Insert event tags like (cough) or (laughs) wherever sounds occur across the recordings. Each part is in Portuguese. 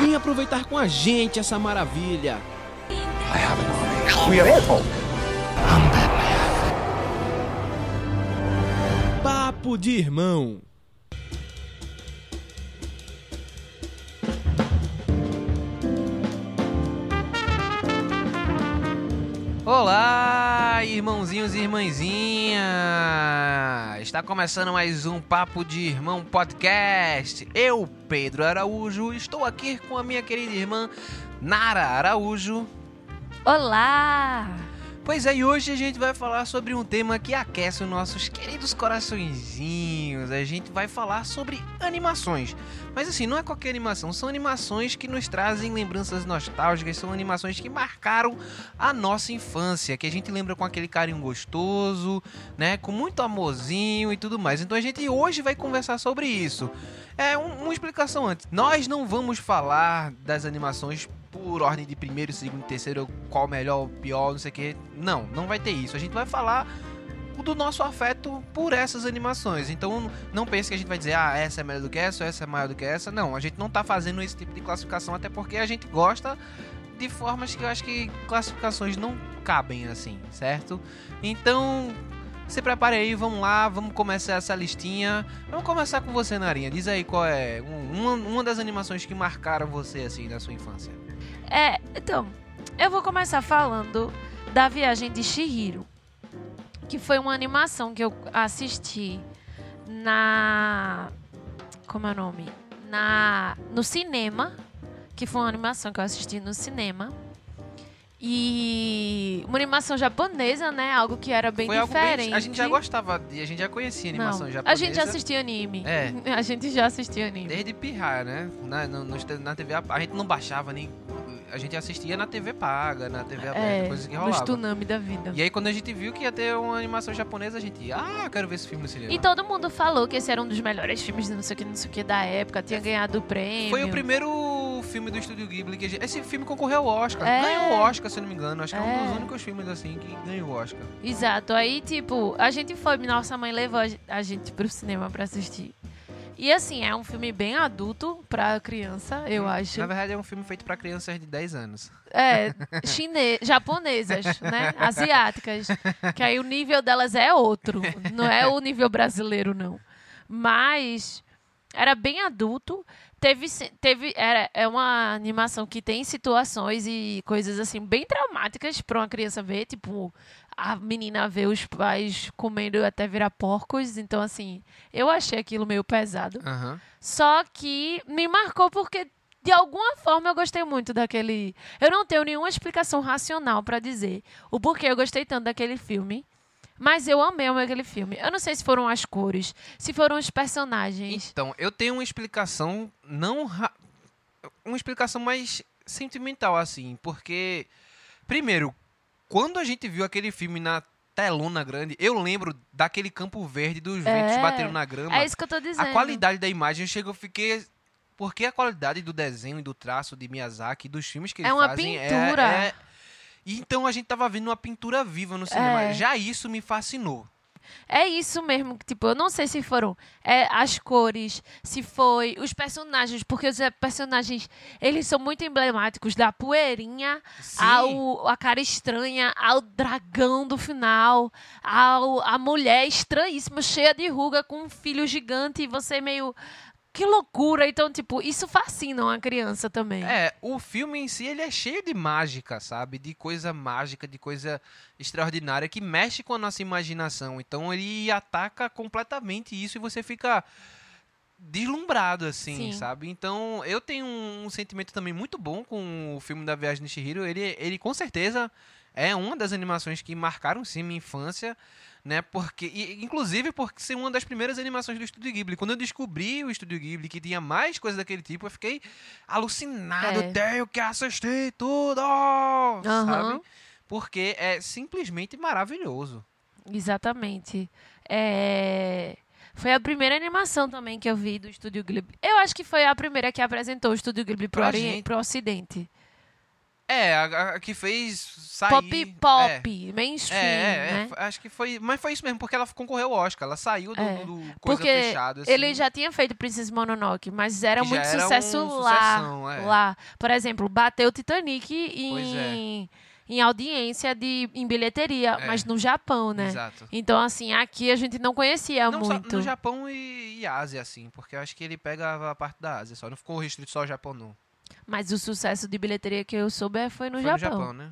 Vem aproveitar com a gente essa maravilha. We are Apple. Papo de irmão. Olá, irmãozinhos e irmãzinhas! Está começando mais um Papo de Irmão Podcast. Eu, Pedro Araújo, estou aqui com a minha querida irmã Nara Araújo. Olá! Pois é, e hoje a gente vai falar sobre um tema que aquece os nossos queridos coraçõezinhos. A gente vai falar sobre animações. Mas assim, não é qualquer animação, são animações que nos trazem lembranças nostálgicas, são animações que marcaram a nossa infância, que a gente lembra com aquele carinho gostoso, né, com muito amorzinho e tudo mais. Então a gente hoje vai conversar sobre isso. É um, uma explicação antes. Nós não vamos falar das animações por ordem de primeiro, segundo, terceiro, qual melhor, pior, não sei o que. Não, não vai ter isso. A gente vai falar do nosso afeto por essas animações. Então não pense que a gente vai dizer, ah, essa é melhor do que essa, essa é maior do que essa. Não, a gente não tá fazendo esse tipo de classificação, até porque a gente gosta de formas que eu acho que classificações não cabem assim, certo? Então. Se prepare aí, vamos lá, vamos começar essa listinha. Vamos começar com você, Narinha. Diz aí qual é uma, uma das animações que marcaram você assim na sua infância. É, então, eu vou começar falando da Viagem de Shihiro, que foi uma animação que eu assisti na como é o nome? Na no cinema, que foi uma animação que eu assisti no cinema. E uma animação japonesa, né? Algo que era bem Foi diferente. bem. A gente já gostava, de, a gente já conhecia animação Não, japonesa. a gente já assistia anime. É. (laughs) A gente já assistia anime. Desde pirrar, né? Na, no- na TV, a a gente não baixava nem. A gente assistia na TV paga, na TV aberta, É, coisas que rolavam. tsunami da vida. E aí quando a gente viu que ia ter uma animação japonesa, a gente, ah, eu quero ver esse filme no cinema. E todo mundo falou que esse era um dos melhores filmes de não sei o que, não sei o que da época. Tinha ganhado o prêmio. Foi o primeiro filme do Estúdio Ghibli que a gente... Esse filme concorreu ao Oscar. É. Ganhou o Oscar, se eu não me engano. Acho que é, um É. dos únicos filmes assim que ganhou o Oscar. Exato. Aí, tipo, a gente foi, nossa mãe levou a gente pro cinema pra assistir. E assim, é um filme bem adulto pra criança, eu acho. Na verdade, é um filme feito pra crianças de 10 anos. É, (laughs) chine... japonesas, né? Asiáticas. Que aí o nível delas é outro. Não é o nível brasileiro, não. Mas era bem adulto. Teve, teve era, é uma animação que tem situações e coisas assim bem traumáticas para uma criança ver, tipo a menina ver os pais comendo até virar porcos, então assim, eu achei aquilo meio pesado. Aham. Só que me marcou porque de alguma forma eu gostei muito daquele. Eu não tenho nenhuma explicação racional pra dizer o porquê eu gostei tanto daquele filme. Mas eu amei aquele filme. Eu não sei se foram as cores, se foram os personagens. Então, eu tenho uma explicação não ra- uma explicação mais sentimental assim, porque primeiro, quando a gente viu aquele filme na telona grande, eu lembro daquele campo verde dos ventos É. batendo na grama. É isso que eu tô dizendo. A qualidade da imagem, eu chego, eu fiquei porque a qualidade do desenho e do traço de Miyazaki, dos filmes que É uma fazem pintura. é, é... E Então a gente tava vendo uma pintura viva no cinema. É. Já isso me fascinou. É isso mesmo, tipo, eu não sei se foram é, as cores, se foi os personagens, porque os é, personagens, eles são muito emblemáticos, da poeirinha Sim. ao a cara estranha, ao dragão do final, ao a mulher estranhíssima, cheia de ruga, com um filho gigante, e você meio... Que loucura! Então, tipo, isso fascina uma criança também. É, o filme em si ele é cheio de mágica, sabe? De coisa mágica, de coisa extraordinária que mexe com a nossa imaginação. Então ele ataca completamente isso e você fica deslumbrado, assim, Sim. sabe? Então eu tenho um sentimento também muito bom com o filme da Viagem de Chihiro. Ele, ele com certeza é uma das animações que marcaram sim minha infância, né? Porque, e, inclusive porque ser uma das primeiras animações do Estúdio Ghibli. Quando eu descobri o Estúdio Ghibli que tinha mais coisas daquele tipo, eu fiquei alucinado. É. Tenho que assistir tudo! Sabe? Porque é simplesmente maravilhoso. Exatamente. É, Foi a primeira animação também que eu vi do Estúdio Ghibli. Eu acho que foi a primeira que apresentou o Estúdio Ghibli gente. pro Ocidente. É, a, a que fez sair... Pop é. pop, mainstream, É, é, né? é, acho que foi. Mas foi isso mesmo, porque ela concorreu ao Oscar. Ela saiu do, É, do coisa Porque. Assim, ele já tinha feito Princess Mononoke, mas era muito era sucesso um lá. sucessão, é. lá. Por exemplo, bateu Titanic Pois é. em, em audiência de em bilheteria, É. mas no Japão, né? Exato. Então, assim, aqui a gente não conhecia Não só muito. no Japão e, e Ásia, assim, porque eu acho que ele pega a parte da Ásia só. Não ficou restrito só ao Japão, não. Mas o sucesso de bilheteria que eu soube é- foi no Foi Japão. no Japão, né?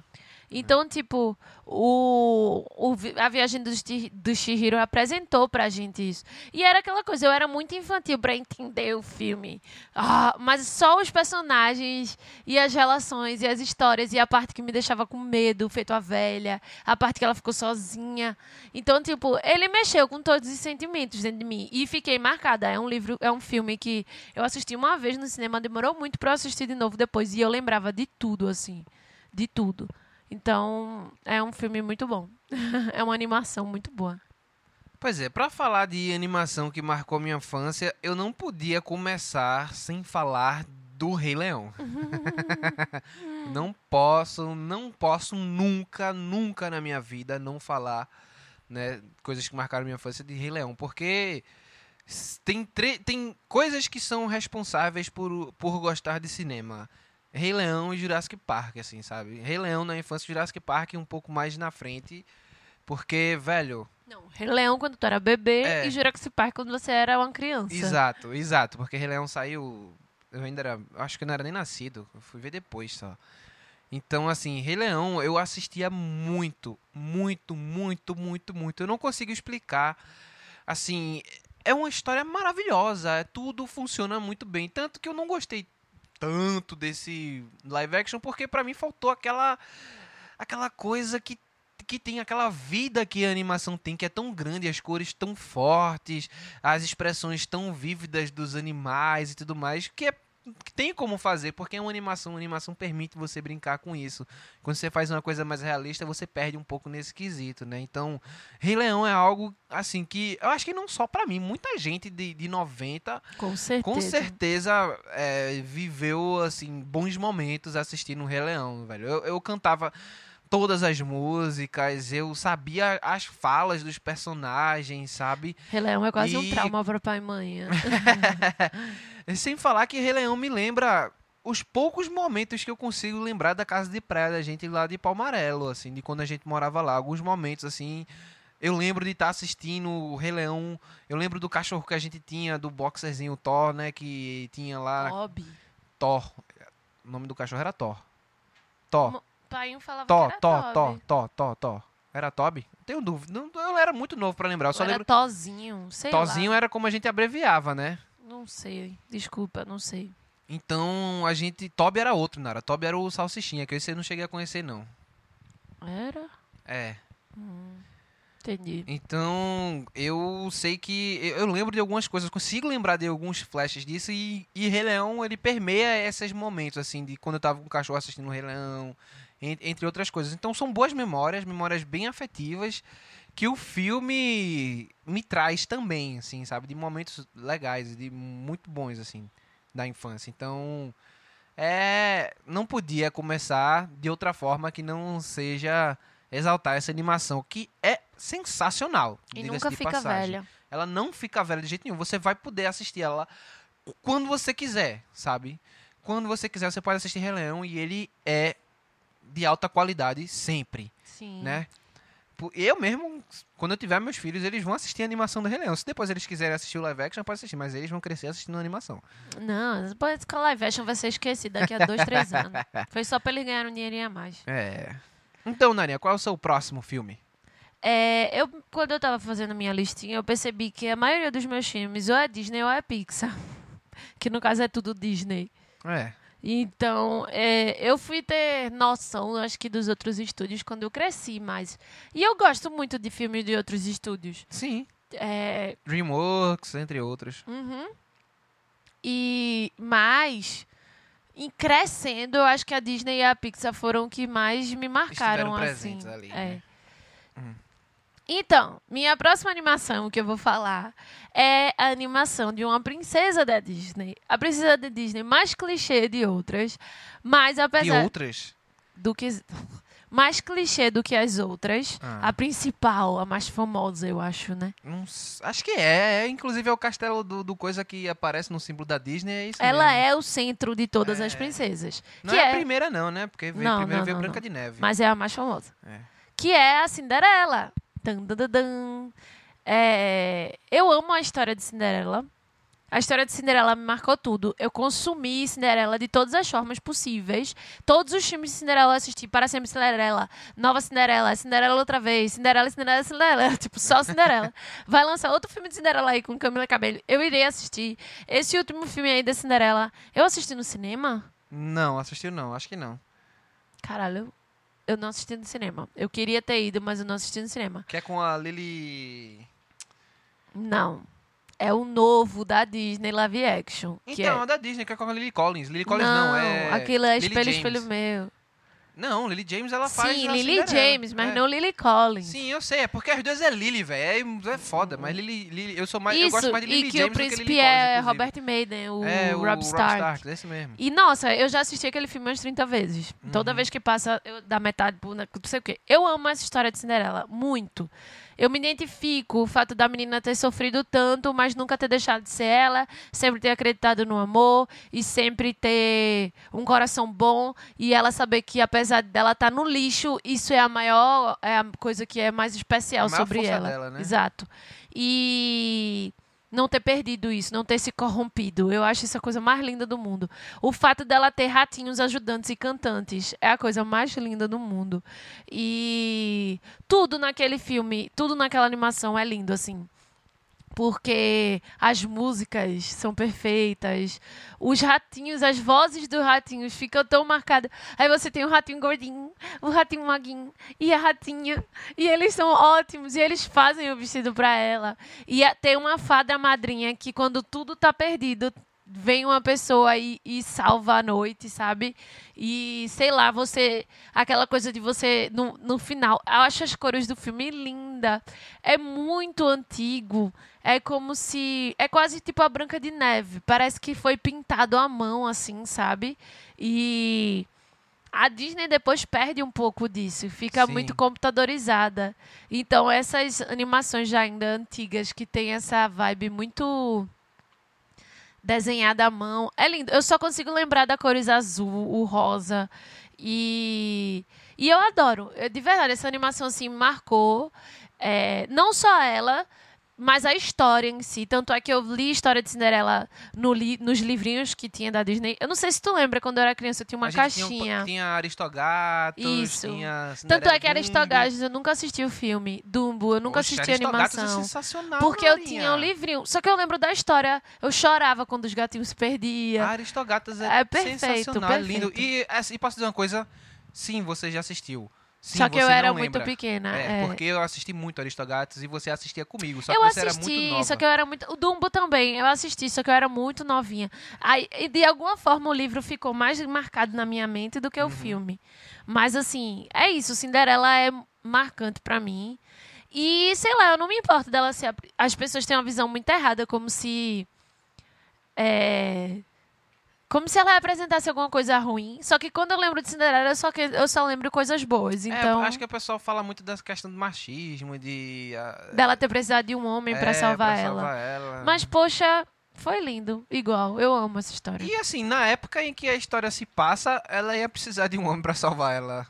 Então, tipo, o, o a viagem do, do Chihiro apresentou pra gente isso. E era aquela coisa, eu era muito infantil pra entender o filme. Ah, mas só os personagens e as relações e as histórias e a parte que me deixava com medo, feito a velha, a parte que ela ficou sozinha. Então, tipo, ele mexeu com todos os sentimentos dentro de mim e fiquei marcada. É um livro, é um filme que eu assisti uma vez no cinema, demorou muito eu assistir de novo depois e eu lembrava de tudo assim, de tudo. Então, é um filme muito bom. (laughs) é uma animação muito boa. Pois é, pra falar de animação que marcou minha infância, eu não podia começar sem falar do Rei Leão. (laughs) não posso, não posso nunca, nunca na minha vida não falar, né, coisas que marcaram minha infância de Rei Leão, porque tem, tem coisas que são responsáveis por, por gostar de cinema. Rei Leão e Jurassic Park, assim, sabe? Rei Leão na infância, Jurassic Park um pouco mais na frente, porque, velho, Não, Rei Leão quando tu era bebê É. e Jurassic Park quando você era uma criança. Exato, exato, porque Rei Leão saiu. Eu ainda era. Acho que eu não era nem nascido. Eu fui ver depois só. Então, assim, Rei Leão eu assistia muito, muito, muito, muito, muito. Eu não consigo explicar. Assim, é uma história maravilhosa. é- Tudo funciona muito bem. Tanto que eu não gostei tanto desse live action, porque pra mim faltou aquela. aquela coisa que que tem aquela vida que a animação tem, que é tão grande, as cores tão fortes, as expressões tão vívidas dos animais e tudo mais, que, é, tem como fazer, porque é uma animação, a animação permite você brincar com isso. Quando você faz uma coisa mais realista, você perde um pouco nesse quesito, né? Então, Rei Leão é algo, assim, que eu acho que não só pra mim, muita gente de, de 90 Com certeza. com certeza é, viveu assim bons momentos assistindo o Rei Leão, velho. Eu, eu cantava todas as músicas, eu sabia as falas dos personagens, sabe? Rei Leão é quase um E- trauma para pai e mãe. E (laughs) Sem falar que Rei Leão me lembra os poucos momentos que eu consigo lembrar da casa de praia da gente lá de Palmarelo, assim, de quando a gente morava lá. Alguns momentos, assim, eu lembro de estar assistindo o Rei Leão. Eu lembro do cachorro que a gente tinha, do boxerzinho Thor, né? Que tinha lá. Bob. Thor. O nome do cachorro era Thor. Thor. Mo- Pai falava Thor, que era Thor, Toby. Thor, Thor, Thor, Thor. Era Toby? Tenho dúvida. Não, eu era muito novo pra lembrar. Eu só era lembro. Tozinho, sei Tozinho lá. era como a gente abreviava, né? Não sei. Desculpa, não sei. Então a gente. Toby era outro, Nara. Toby era o Salsichinha, que esse eu não cheguei a conhecer, não. Era? É. Entendi. Então, eu sei que. Eu lembro de algumas coisas, consigo lembrar de alguns flashes disso. E, e Rei Leão, ele permeia esses momentos, assim, de quando eu tava com o cachorro assistindo o Rei Leão, entre outras coisas. Então, são boas memórias, memórias bem afetivas, que o filme me traz também, assim, sabe? De momentos legais, de muito bons, assim, da infância. Então. É, não podia começar de outra forma que não seja exaltar essa animação, que é sensacional. E nunca de fica passagem. velha. Ela não fica velha de jeito nenhum. Você vai poder assistir ela quando você quiser, sabe? Quando você quiser, você pode assistir Rei Leão e ele é de alta qualidade sempre, Sim. né? Eu mesmo, quando eu tiver meus filhos, eles vão assistir a animação do Rei Leão. Se depois eles quiserem assistir o live action, pode assistir, mas eles vão crescer assistindo a animação. Não, depois que a live action vai ser esquecida daqui a dois, três anos. (laughs) Foi só pra eles ganharem um dinheirinho a mais. É. Então, Narinha, qual é o seu próximo filme? É, eu, quando eu tava fazendo a minha listinha, eu percebi que a maioria dos meus filmes ou é Disney ou é Pixar. (laughs) Que no caso é tudo Disney. É. Então, é, eu fui ter noção, acho que, dos outros estúdios quando eu cresci mais. E eu gosto muito de filmes de outros estúdios. Sim. É, DreamWorks, entre outros. Uhum. E mais em crescendo, eu acho que a Disney e a Pixar foram que mais me marcaram Estiveram assim. ali, É. né? Então, minha próxima animação que eu vou falar é a animação de uma princesa da Disney. A princesa da Disney mais clichê de outras, mas apesar outras? do que mais clichê do que as outras, Ah. a principal, a mais famosa, eu acho, né? Não acho que é. é. Inclusive é o castelo do, do coisa que aparece no símbolo da Disney. É Ela mesmo. é o centro de todas as É. princesas. Não que é, a primeira, não, né? Porque veio, Não, primeiro não, veio não, Branca de Neve. Mas é a mais famosa. É. Que é a Cinderela. Tan, dan, dan, dan. É, eu amo a história de Cinderela. A história de Cinderela me marcou tudo. Eu consumi Cinderela de todas as formas possíveis. Todos os filmes de Cinderela eu assisti. Para sempre Cinderela. Nova Cinderela. Cinderela outra vez. Cinderela, Cinderela, Cinderela. (laughs) Tipo, só Cinderela. Vai lançar outro filme de Cinderela aí com Camila Cabello. Eu irei assistir. Esse último filme aí da Cinderela. Eu assisti no cinema? Não, assistiu não. Acho que não. Caralho, eu- não assisti no cinema. Eu queria ter ido, mas eu não assisti no cinema. Que é com a Lily... Não. É o novo da Disney live action. Então, é... a da Disney, que é com a Lily Collins. Lily Collins não, é... Aquilo é Lily espelho, James. espelho meu. Não, Lily James, ela faz Sim, Lily Cinderela. James, mas É. não Lily Collins. Sim, eu sei. É porque as duas é Lily, velho. É, é foda. Mas Lily, Lily... Eu sou mais... eu Isso, gosto mais de Lily e que James o do que príncipe Lily Collins, é. Robert Maiden, o, É, o Rob Stark. Stark, esse mesmo. E nossa, eu já assisti aquele filme umas 30 vezes. Toda Uhum. vez que passa, eu, da metade não sei o quê. Eu amo essa história de Cinderela, muito. Eu me identifico o fato da menina ter sofrido tanto, mas nunca ter deixado de ser ela, sempre ter acreditado no amor e sempre ter um coração bom e ela saber que apesar dela estar no lixo, isso é a maior, é a coisa que é mais especial A maior sobre força ela. dela, né? Exato. E não ter perdido isso, não ter se corrompido. Eu acho isso a coisa mais linda do mundo. O fato dela ter ratinhos ajudantes e cantantes é a coisa mais linda do mundo. E tudo naquele filme, tudo naquela animação é lindo, assim. Porque as músicas são perfeitas, os ratinhos, as vozes dos ratinhos ficam tão marcadas. Aí você tem o ratinho gordinho, o ratinho maguinho e a ratinha. E eles são ótimos, e eles fazem o vestido pra ela. E a- tem uma fada madrinha que quando tudo tá perdido, vem uma pessoa e, e salva a noite, sabe? E sei lá, você. Aquela coisa de você. No, no final. Eu acho as cores do filme linda. É muito antigo. É como se. É quase tipo a Branca de Neve. Parece que foi pintado à mão, assim, sabe? E. A Disney depois perde um pouco disso, fica Sim. muito computadorizada. Então, essas animações já ainda antigas, que tem essa vibe muito desenhada à mão. É lindo. Eu só consigo lembrar da cores azul, o rosa. E, e eu adoro. De verdade, essa animação assim marcou. É, não só ela, mas a história em si. Tanto é que eu li a história de Cinderela no li- nos livrinhos que tinha da Disney. Eu não sei se tu lembra, quando eu era criança, eu tinha uma A gente tinha um caixinha. Tinha, Aristogatos, Isso. tinha Tanto Cinderela é que. Aristogatos, eu nunca assisti o filme. Dumbo, eu nunca Oxe, assisti a Aristogatos É animação. sensacional, Porque eu Marinha. tinha o livrinho. Só que eu lembro da história. Eu chorava quando os gatinhos se perdiam. Aristogatas é, É perfeito, sensacional, é lindo. perfeito. E, assim, posso dizer uma coisa? Sim, você já assistiu. Sim, Só que eu era muito pequena. É, é. porque eu assisti muito Aristogatos e você assistia comigo. Só eu que você era assisti, muito nova. só que eu era muito. O Dumbo também, eu assisti, só que eu era muito novinha. Aí, e de alguma forma, o livro ficou mais marcado na minha mente do que Uhum. o filme. Mas, assim, é isso. Cinderela é marcante pra mim. E, sei lá, eu não me importo dela ser. a As pessoas têm uma visão muito errada, como se. É. Como se ela representasse alguma coisa ruim. Só que quando eu lembro de Cinderela, eu só, que, eu só lembro coisas boas. É, Então. acho que o pessoal fala muito dessa questão do machismo, de... ah, Dela ter precisado de um homem pra é, salvar pra ela. salvar ela. Mas, poxa, foi lindo. Igual. Eu amo essa história. E assim, na época em que a história se passa, ela ia precisar de um homem pra salvar ela.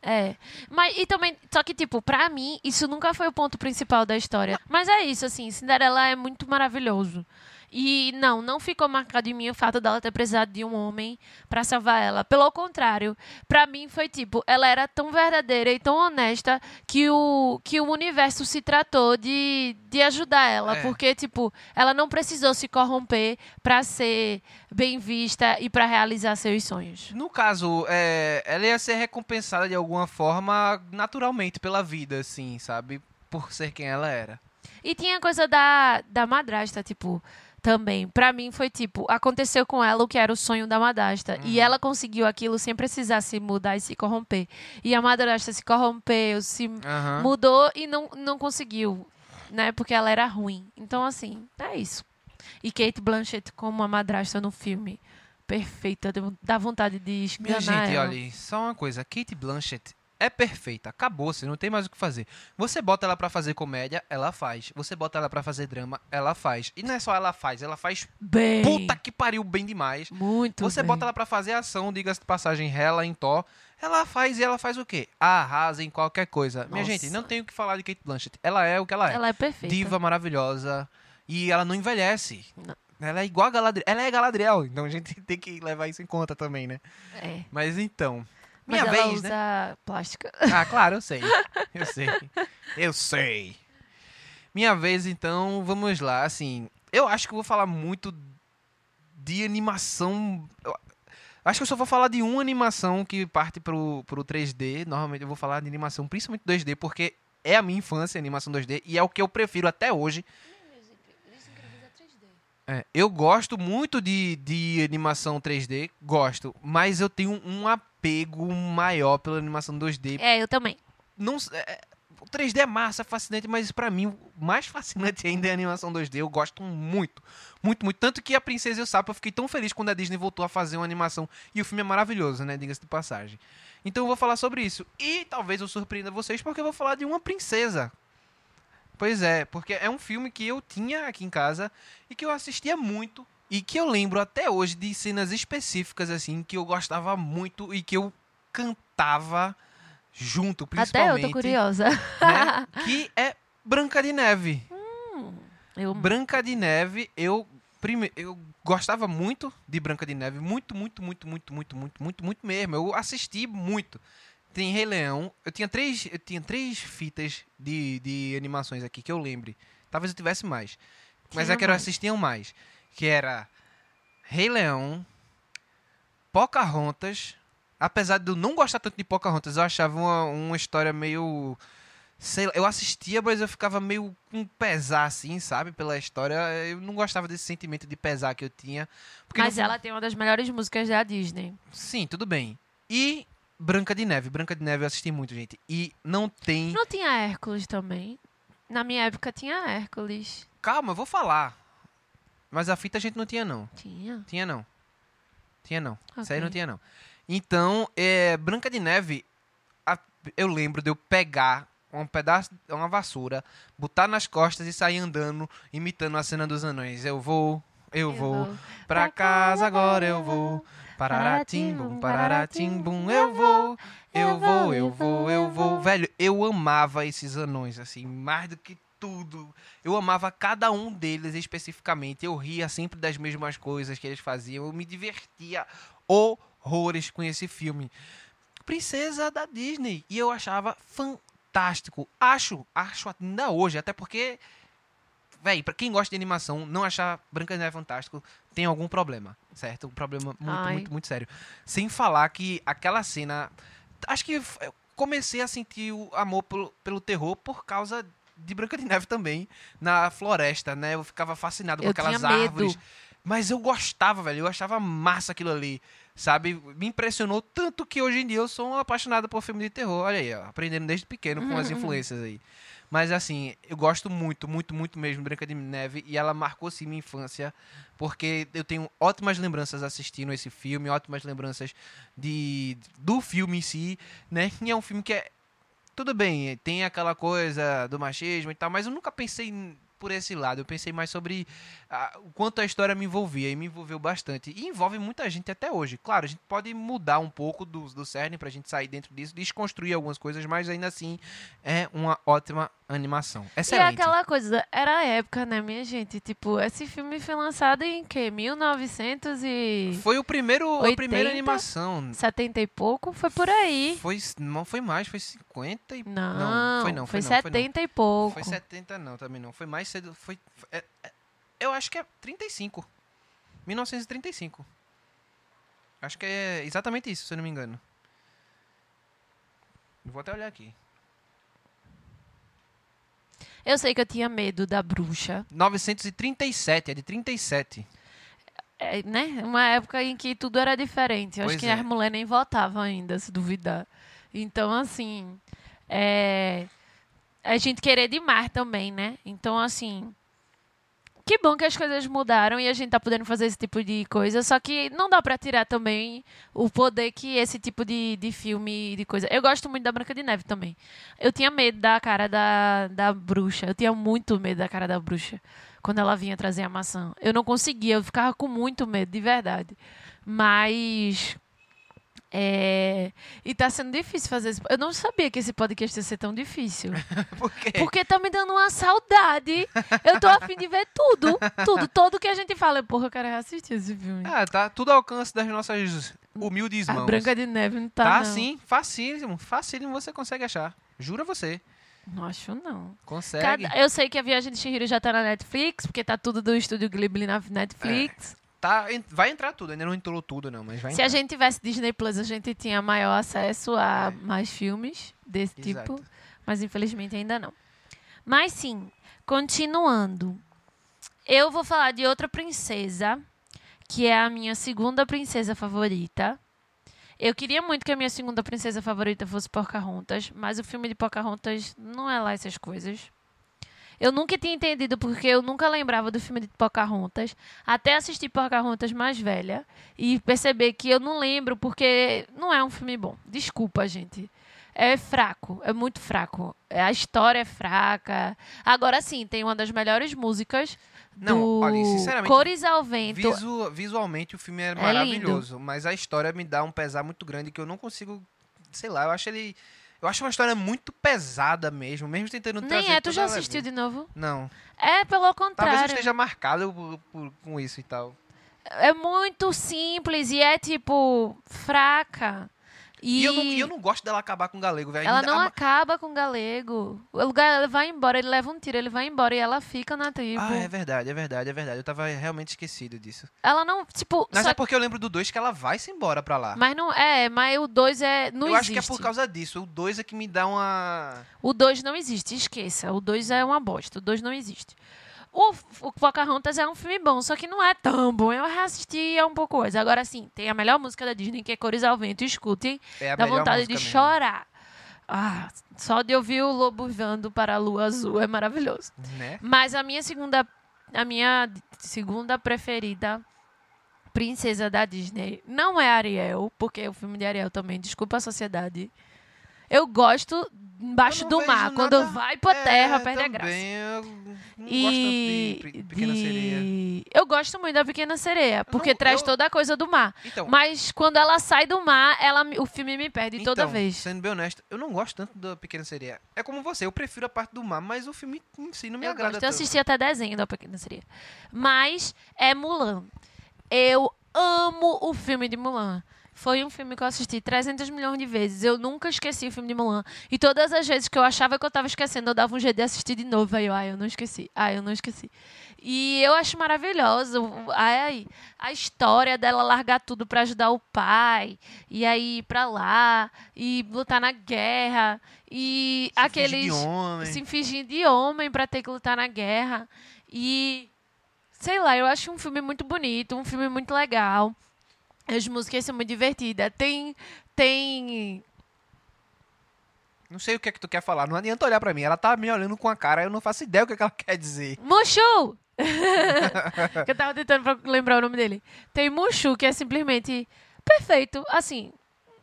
É. Mas, e também, só que, tipo, pra mim, isso nunca foi o ponto principal da história. Mas é isso, assim, Cinderela é muito maravilhoso. E não, não ficou marcado em mim o fato dela ter precisado de um homem pra salvar ela. Pelo contrário, pra mim foi tipo, ela era tão verdadeira e tão honesta que o, que o universo se tratou de, de ajudar ela. É. Porque, tipo, ela não precisou se corromper pra ser bem vista e pra realizar seus sonhos. No caso, é, ela ia ser recompensada de alguma forma naturalmente pela vida, assim, sabe? Por ser quem ela era. E tinha coisa da, da madrasta, tipo, também. Pra mim foi tipo, aconteceu com ela o que era o sonho da madrasta. E ela conseguiu aquilo sem precisar se mudar e se corromper. E a madrasta se corrompeu, se Aham. mudou e não, não conseguiu, né? Porque ela era ruim. Então, assim, é isso. E Kate Blanchett como a madrasta no filme. Perfeita, dá vontade de Minha esganar gente, ela. olha, só uma coisa. Kate Blanchett é perfeita. Acabou, você não tem mais o que fazer. Você bota ela pra fazer comédia, ela faz. Você bota ela pra fazer drama, ela faz. E não é só ela faz, ela faz Bem. puta que pariu bem demais. Muito Você bem. bota ela pra fazer ação, diga-se de passagem, rela em Thor. Ela faz e ela faz o quê? Arrasa em qualquer coisa. Minha Nossa. gente, não tenho o que falar de Kate Blanchett. Ela é o que ela é. Ela é perfeita. Diva maravilhosa. E ela não envelhece. Não. Ela é igual a Galadriel. Ela é Galadriel. Então a gente (laughs) tem que levar isso em conta também, né? É. Mas então. Mas Minha ela vez, né? plástica. Ah, claro, eu sei. (laughs) Eu sei. Eu sei. Minha vez, então, vamos lá. Assim, eu acho que eu vou falar muito de animação. Eu acho que eu só vou falar de uma animação que parte pro, pro 3D. Normalmente eu vou falar de animação, principalmente 2D, porque é a minha infância, a animação 2D, e é o que eu prefiro até hoje. É, eu gosto muito de, de animação 3D, gosto, mas eu tenho um apego maior pela animação 2D É, eu também. não s- é, o 3D é massa, é fascinante, mas pra mim o mais (laughs) fascinante ainda é a animação 2D. Eu gosto muito, muito, muito. Tanto que a Princesa e o Sapo eu fiquei tão feliz quando a Disney voltou a fazer uma animação. E o filme é maravilhoso, né? Diga-se de passagem. Então eu vou falar sobre isso. E talvez eu surpreenda vocês porque eu vou falar de uma princesa. Pois é, porque é um filme que eu tinha aqui em casa e que eu assistia muito. E que eu lembro até hoje de cenas específicas, assim, que eu gostava muito e que eu cantava junto, Até eu principalmente tô curiosa. né? que é Branca de Neve. Eu, Branca de Neve, eu prime... eu gostava muito de Branca de Neve, muito, muito, muito, muito, muito, muito, muito, muito mesmo. Eu assisti muito. Tem Rei Leão. Eu tinha três, eu tinha três fitas de, de animações aqui que eu lembre. Talvez eu tivesse mais. Mas é que eu mais. assistiam mais. Que era Rei Leão, Pocahontas. Apesar de eu não gostar tanto de Pocahontas, eu achava uma, uma história meio. Sei lá, eu assistia, mas eu ficava meio com pesar, assim, sabe? Pela história. Eu não gostava desse sentimento de pesar que eu tinha. Mas no- ela tem uma das melhores músicas da Disney. Sim, tudo bem. E Branca de Neve. Branca de Neve eu assisti muito, gente. E não tem. Não tinha Hércules também? Na minha época tinha Hércules. Calma, eu vou falar. Mas a fita a gente não tinha, não. Tinha. Tinha não. Tinha não. Isso aí não tinha não. Então, é, Branca de Neve, a- eu lembro de eu pegar um pedaço, uma vassoura, botar nas costas e sair andando, imitando a cena dos anões. Eu vou, eu, vou, pra casa agora eu vou. Pararatimbum, pararatimbum, eu vou, eu vou, eu vou, eu vou. Velho, eu amava esses anões, assim, mais do que tudo. Eu amava cada um deles especificamente. Eu ria sempre das mesmas coisas que eles faziam. Eu me divertia horrores com esse filme. Princesa da Disney. E eu achava fantástico. Acho, acho ainda hoje, até porque Véi, pra quem gosta de animação, não achar Branca de Neve fantástico, tem algum problema, certo? Um problema muito, Ai. muito, muito sério. Sem falar que aquela cena. Acho que eu comecei a sentir o amor pelo, pelo terror por causa de Branca de Neve também, na floresta, né? Eu ficava fascinado com Eu aquelas tinha medo. árvores. Mas eu gostava, velho. Eu achava massa aquilo ali. Sabe? Me impressionou tanto que hoje em dia eu sou um apaixonado por filme de terror. Olha aí, ó, aprendendo desde pequeno com Uhum, as influências aí. Mas assim, eu gosto muito, muito, muito mesmo de Branca de Neve e ela marcou sim minha infância, porque eu tenho ótimas lembranças assistindo esse filme, ótimas lembranças de do filme em si, né? E é um filme que é tudo bem, tem aquela coisa do machismo e tal, mas eu nunca pensei por esse lado. Eu pensei mais sobre ah, o quanto a história me envolvia e me envolveu bastante. E envolve muita gente até hoje. Claro, a gente pode mudar um pouco do, do cerne pra gente sair dentro disso, desconstruir algumas coisas, mas ainda assim é uma ótima animação. E Excelente. aquela coisa, era a época, né, minha gente? Tipo, esse filme foi lançado em que? 1970 e Foi o primeiro, a primeira 80? animação. e pouco? Foi por aí. Foi, não foi mais, foi 50 e... Não, foi não, foi, foi não, foi não. 70 e pouco. Foi 70 não, também não. Foi mais cedo, foi... foi- é- é- eu acho que é 35. 1935. Acho que é exatamente isso, se eu não me engano. Vou até olhar aqui. Eu sei que eu tinha medo da bruxa. 937, é de 37. É, né? Uma época em que tudo era diferente. Eu acho que é. as mulheres nem votavam ainda, se duvidar. Então, assim. É... A gente querer demais também, né? Então, assim. Que bom que as coisas mudaram e a gente tá podendo fazer esse tipo de coisa. Só que não dá pra tirar também o poder que esse tipo de, de filme de coisa. Eu gosto muito da Branca de Neve também. Eu tinha medo da cara da, da bruxa. Eu tinha muito medo da cara da bruxa quando ela vinha trazer a maçã. Eu não conseguia, eu ficava com muito medo, de verdade. Mas. É... E tá sendo difícil fazer esse... Eu não sabia que esse podcast ia ser tão difícil. (laughs) Por quê? Porque tá me dando uma saudade. Eu tô afim de ver tudo. Tudo. Todo que a gente fala. Porra, eu quero assistir esse filme. Ah, tá tudo ao alcance das nossas humildes a mãos. Branca de Neve não tá, Tá não. sim, facílimo, facílimo você consegue achar. Jura você. Não acho, não. Consegue. Cada- Eu sei que a Viagem de Chihiro já tá na Netflix, porque tá tudo do Estúdio Ghibli na Netflix. Tá, vai entrar tudo, ainda não entrou tudo não, mas vai Se a entrar. gente tivesse Disney Plus, a gente tinha maior acesso a mais filmes desse tipo, É. Exato. mas infelizmente ainda não. Mas sim, continuando. Eu vou falar de outra princesa, que é a minha segunda princesa favorita. Eu queria muito que a minha segunda princesa favorita fosse Pocahontas, mas o filme de Pocahontas não é lá essas coisas. Eu nunca tinha entendido porque eu nunca lembrava do filme de Pocahontas, até assistir Pocahontas mais velha e perceber que eu não lembro porque não é um filme bom. Desculpa, gente. É fraco, é muito fraco. A história é fraca. Agora sim, tem uma das melhores músicas Não, do olha, sinceramente, Cores ao Vento. Visu- visualmente o filme é, É maravilhoso, mas a história me dá um pesar muito grande que eu não consigo, sei lá, eu acho ele eu acho uma história muito pesada mesmo, mesmo tentando trazer Nem é, tu já assistiu de novo? Não. É, pelo Talvez eu contrário. esteja marcado por- por- com isso e tal. É muito simples e é, tipo, fraca. E, E, eu, não, eu não gosto dela acabar com o galego, velho. ela não a- acaba com o galego. O ele vai embora, ele leva um tiro, ele vai embora e ela fica na tribo. Ah, é verdade, é verdade, é verdade. Eu tava realmente esquecido disso. Ela não, tipo... Mas só- é porque eu lembro do 2 que ela vai se embora pra lá. Mas não é, mas o 2 é. Não eu existe. acho que é por causa disso. O 2 é que me dá uma. O 2 não existe, esqueça. O 2 é uma bosta. O 2 não existe. O, o Pocahontas é um filme bom, só que não é tão bom. Eu reassisti é um pouco coisa. Agora sim, tem a melhor música da Disney, que é Cores ao Vento. Escutem, É a dá vontade de mesmo. chorar. Ah, só de ouvir o lobo voando para a lua azul é maravilhoso. Né? Mas a minha segunda, a minha segunda preferida princesa da Disney não é Ariel, porque o filme de Ariel também, desculpa a sociedade. Eu gosto embaixo Eu do mar, vejo quando nada- vai pra terra, É, perde a graça. Eu não E gosto tanto de Pe- Pequena Sereia. de- Eu gosto muito da Pequena Sereia, porque não- traz eu- toda a coisa do mar. Então, Mas quando ela sai do mar, ela, o filme me perde toda então, vez. Sendo bem honesto, eu não gosto tanto da Pequena Sereia. É como você, eu prefiro a parte do mar, mas o filme em si não me Eu agrada gosto, eu assisti até desenho da Pequena Sereia. Mas é Mulan. Eu amo o filme de Mulan. Foi um filme que eu assisti 300 milhões de vezes. Eu nunca esqueci o filme de Mulan. E todas as vezes que eu achava que eu tava esquecendo, eu dava um jeito de assistir de novo. Aí eu, ai, eu não esqueci. Ai, eu não esqueci. E eu acho maravilhoso. Ai, a história dela largar tudo pra ajudar o pai. E aí ir pra lá. E lutar na guerra. E Se aqueles se fingir de homem pra ter que lutar na guerra. E sei lá, eu acho um filme muito bonito, um filme muito legal. As músicas são muito divertidas. Tem tem Não sei o que é que tu quer falar. Não adianta olhar pra mim. Ela tá me olhando com a cara, eu não faço ideia o que, é que ela (laughs) quer dizer. Mushu. (laughs) eu tava tentando lembrar o nome dele. Tem Mushu, que é simplesmente perfeito, assim,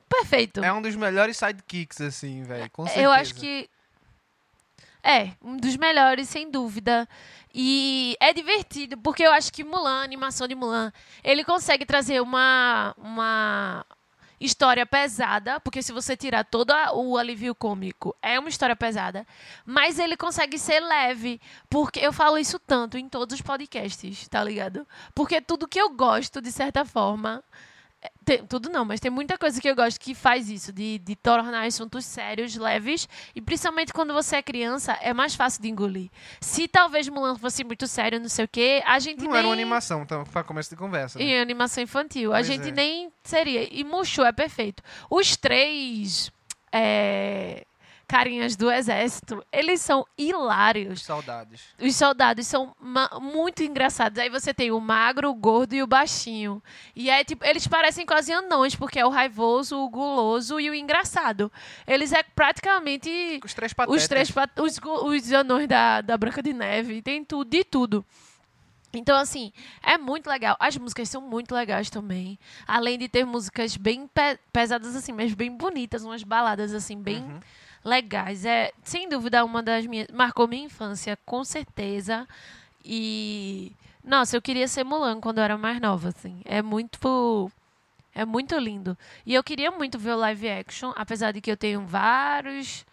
perfeito. É um dos melhores sidekicks, assim, velho. Com certeza. Eu acho que é um dos melhores, sem dúvida. E é divertido, porque eu acho que Mulan, a animação de Mulan, ele consegue trazer uma, uma história pesada, porque se você tirar todo o alívio cômico, é uma história pesada, mas ele consegue ser leve, porque eu falo isso tanto em todos os podcasts, tá ligado? Porque tudo que eu gosto, de certa forma, tem- tudo não, mas tem muita coisa que eu gosto que faz isso, de, de tornar assuntos sérios, leves, e principalmente quando você é criança, é mais fácil de engolir. Se talvez Mulan fosse muito sério, não sei o quê, a gente Não nem... era uma animação, então, pra começo de conversa. né? Em animação infantil. a Pois gente é. nem seria. E Mushu é perfeito. Os três é, carinhas do exército, eles são hilários. Saudades. Os soldados são muito engraçados. Aí você tem o magro, o gordo e o baixinho. E é tipo, eles parecem quase anões, porque é o raivoso, o guloso e o engraçado. Eles é praticamente Os três patetas. os três pat- os, os anões da, da Branca de Neve, tem tudo, de tudo. Então, assim, é muito legal. As músicas são muito legais também. Além de ter músicas bem pe- pesadas, assim, mas bem bonitas, umas baladas, assim, bem Uhum. Legais. É, sem dúvida, uma das minhas. Marcou minha infância, com certeza. E. Nossa, eu queria ser Mulan quando eu era mais nova, assim. É muito. É muito lindo. E eu queria muito ver o live action, apesar de que eu tenho vários.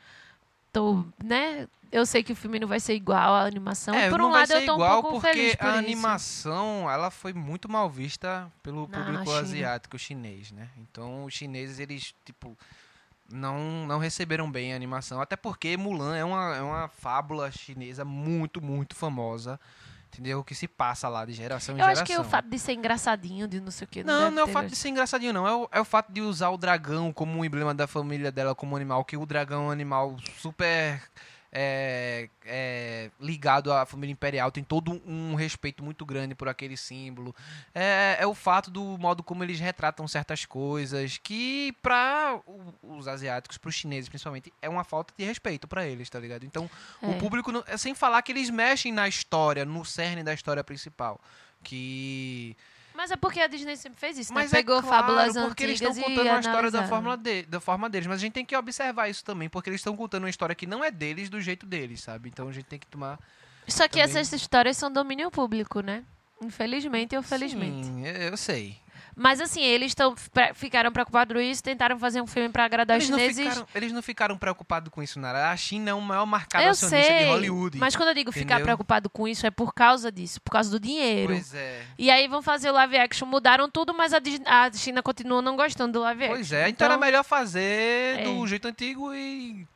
Tô, né? Eu sei que o filme não vai ser igual à animação. É, por não um vai lado ser eu tô igual um pouco porque feliz por a isso. animação ela foi muito mal vista pelo público China. asiático chinês, né? Então os chineses eles tipo não não receberam bem a animação, até porque Mulan é uma, é uma fábula chinesa muito muito famosa, entendeu? Que se passa lá de geração em Eu geração. acho que é o fato de ser engraçadinho, de não sei o que. Não, deve não é o fato de ser engraçadinho, não. É o, é o fato de usar o dragão como um emblema da família dela, como animal, que o dragão é um animal super é, é, ligado à família imperial, tem todo um respeito muito grande por aquele símbolo. É, é o fato do modo como eles retratam certas coisas, que para os asiáticos, para os chineses principalmente, é uma falta de respeito para eles, tá ligado? Então, o É. público, não- é sem falar que eles mexem na história, no cerne da história principal. Que Mas é porque a Disney sempre fez isso, mas né? Pegou é claro, fábulas porque eles antigas estão e contando a história da, fórmula de, da forma deles, mas a gente tem que observar isso também, porque eles estão contando uma história que não é deles do jeito deles, sabe? Então a gente tem que tomar Só que também- essas histórias são domínio público, né? Infelizmente ou felizmente. Sim, eu sei. Mas assim, eles tão, pre- ficaram preocupados com isso, tentaram fazer um filme pra agradar os Eles não, chineses. ficaram, eles não ficaram preocupados com isso, Nara. A China é o maior mercado Eu acionista sei, de Hollywood. mas quando eu digo ficar entendeu? preocupado com isso é por causa disso, por causa do dinheiro. Pois é. E aí vão fazer o live action, mudaram tudo, mas a, a China continua não gostando do live action. Pois é, então, era melhor fazer do é. jeito antigo e.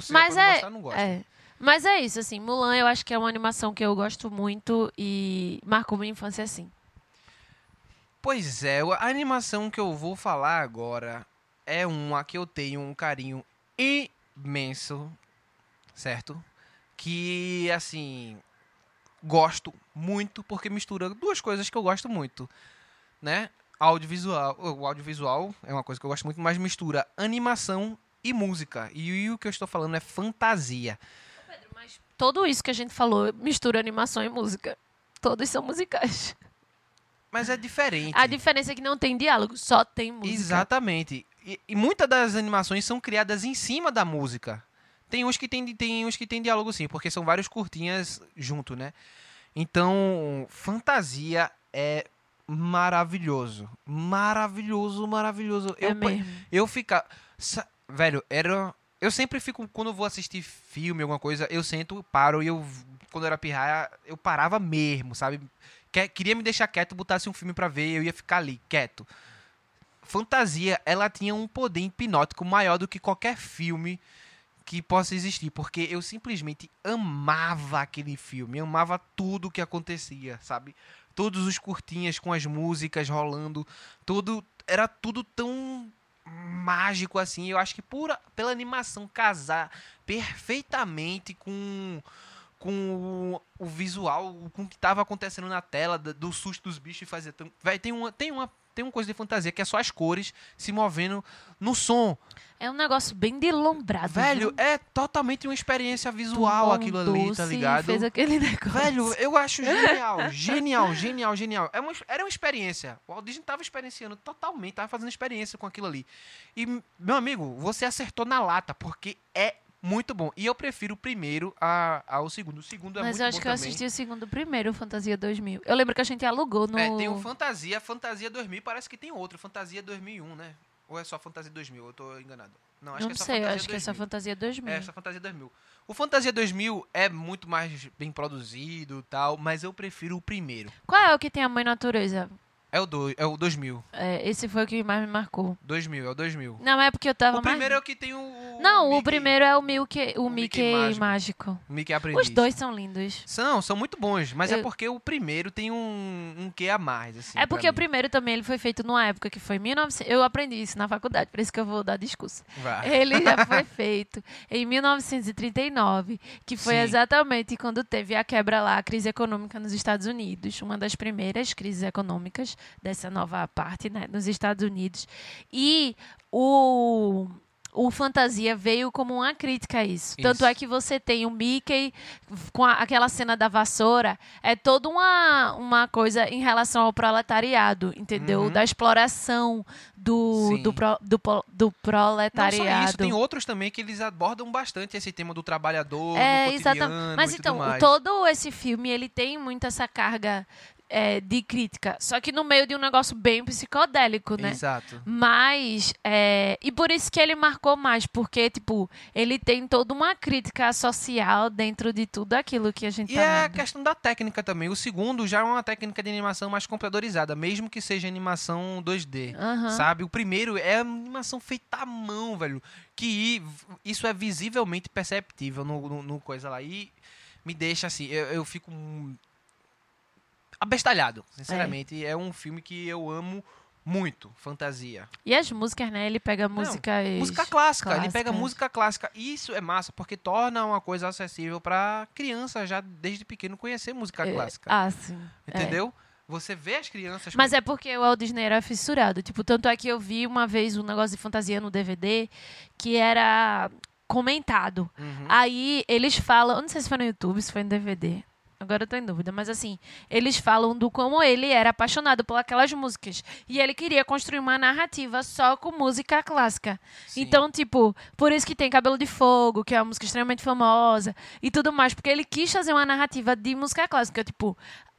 Se Mas é, gostar, não gosta. é. Mas é isso, assim, Mulan eu acho que é uma animação que eu gosto muito e marcou minha infância assim. Pois é, a animação que eu vou falar agora é uma que eu tenho um carinho imenso, certo? Que, assim, gosto muito porque mistura duas coisas que eu gosto muito, né? Audiovisual, o audiovisual é uma coisa que eu gosto muito, mas mistura animação e música. E o que eu estou falando é fantasia. Mas tudo isso que a gente falou mistura animação e música. Todos são musicais. Mas é diferente. A diferença é que não tem diálogo, só tem música. Exatamente. E, e muitas das animações são criadas em cima da música. Tem uns que tem, tem uns que tem diálogo sim, porque são vários curtinhas junto, né? Então, fantasia é maravilhoso. Maravilhoso, maravilhoso. É eu, mesmo. eu ficar. Velho, era. Eu sempre fico. Quando eu vou assistir filme, alguma coisa, eu sento, paro e eu. Quando eu era pirraia, eu parava mesmo, sabe? Que- Queria me deixar quieto, botasse um filme pra ver, eu ia ficar ali, quieto. Fantasia, ela tinha um poder hipnótico maior do que qualquer filme que possa existir, porque eu simplesmente amava aquele filme, amava tudo que acontecia, sabe? Todos os curtinhas com as músicas rolando, tudo era tudo tão mágico assim. Eu acho que por, pela animação casar perfeitamente com com o, o visual, com o que estava acontecendo na tela, do susto dos bichos e tão, vai tem uma tem uma tem uma coisa de fantasia que é só as cores se movendo no som. É um negócio bem delombrado. Velho, viu? é totalmente uma experiência visual aquilo ali, tá ligado? Fez aquele (laughs) negócio. Velho, eu acho genial, genial, genial, genial. É uma, era uma experiência. O Walt Disney tava experienciando totalmente, tava fazendo experiência com aquilo ali. E, meu amigo, você acertou na lata, porque é muito bom. E eu prefiro o primeiro a- ao segundo. O segundo é Mas muito eu acho bom que eu também. assisti o segundo primeiro, o Fantasia 2000. Eu lembro que a gente alugou no... É, tem o Fantasia, Fantasia 2000, parece que tem outro, Fantasia 2001, né? Ou é só Fantasia 2000? Eu tô enganado. Não, acho não que é só sei, eu Fantasia acho que é só 2000. Fantasia 2000. É, só Fantasia 2000. O Fantasia 2000 é muito mais bem produzido e tal, mas eu prefiro o primeiro. Qual é o que tem a Mãe Natureza? É o, do, é o 2000. É, esse foi o que mais me marcou. 2000, é o 2000. Não, é porque eu tava O primeiro é mais... o que tem o. Não, o primeiro é o Mickey, o O Mickey Mickey mágico. mágico. O Mickey Aprendiz. Os dois são lindos. São, são muito bons, mas é Eu- porque o primeiro tem um, um quê a mais, assim. é porque o primeiro também ele foi feito numa época que foi 1900. Eu aprendi isso na faculdade, por isso que eu vou dar discurso. Vai. (laughs) Ele já foi (laughs) feito em 1939, que foi Sim. exatamente quando teve a quebra lá, a crise econômica nos Estados Unidos, uma das primeiras crises econômicas dessa nova parte, né, nos Estados Unidos. E o o Fantasia veio como uma crítica a isso. Tanto Isso. é que você tem o Mickey com a- aquela cena da vassoura, é toda uma, uma coisa em relação ao proletariado, entendeu? Uhum. Da exploração do, do, pro- do, do Não proletariado. só isso, tem outros também que eles abordam bastante esse tema do trabalhador, É, no exatamente. Mas então, todo esse filme, ele tem muito essa carga é, de crítica. Só que no meio de um negócio bem psicodélico, né? Exato. Mas, é, e por isso que ele marcou mais, porque, tipo, ele tem toda uma crítica social dentro de tudo aquilo que a gente E tá é a questão da técnica também. O segundo já é uma técnica de animação mais computadorizada, mesmo que seja animação 2D. Aham. Sabe? O primeiro é animação feita à mão, velho. Que isso é visivelmente perceptível no, no, no coisa lá. E me deixa assim, eu, eu fico abestalhado, sinceramente. É. um filme que eu amo muito, fantasia. E as músicas, né? Ele pega músicas. Música clássica, ele pega música clássica. E Isso é massa, porque torna uma coisa acessível pra criança já desde pequeno conhecer música É, clássica. Ah, sim. é. Entendeu? Você vê as crianças. Mas é porque o Walt Disney era fissurado. Tipo, tanto é que eu vi uma vez um negócio de fantasia no DVD que era comentado. Uhum. Aí eles falam, eu não sei se foi no YouTube, se foi no DVD. Agora eu tô em dúvida, mas assim, eles falam do como ele era apaixonado por aquelas músicas. E ele queria construir uma narrativa só com música clássica. Sim. Então, tipo, por isso que tem Cabelo de Fogo, que é uma música extremamente famosa, e tudo mais, porque ele quis fazer uma narrativa de música clássica. Tipo,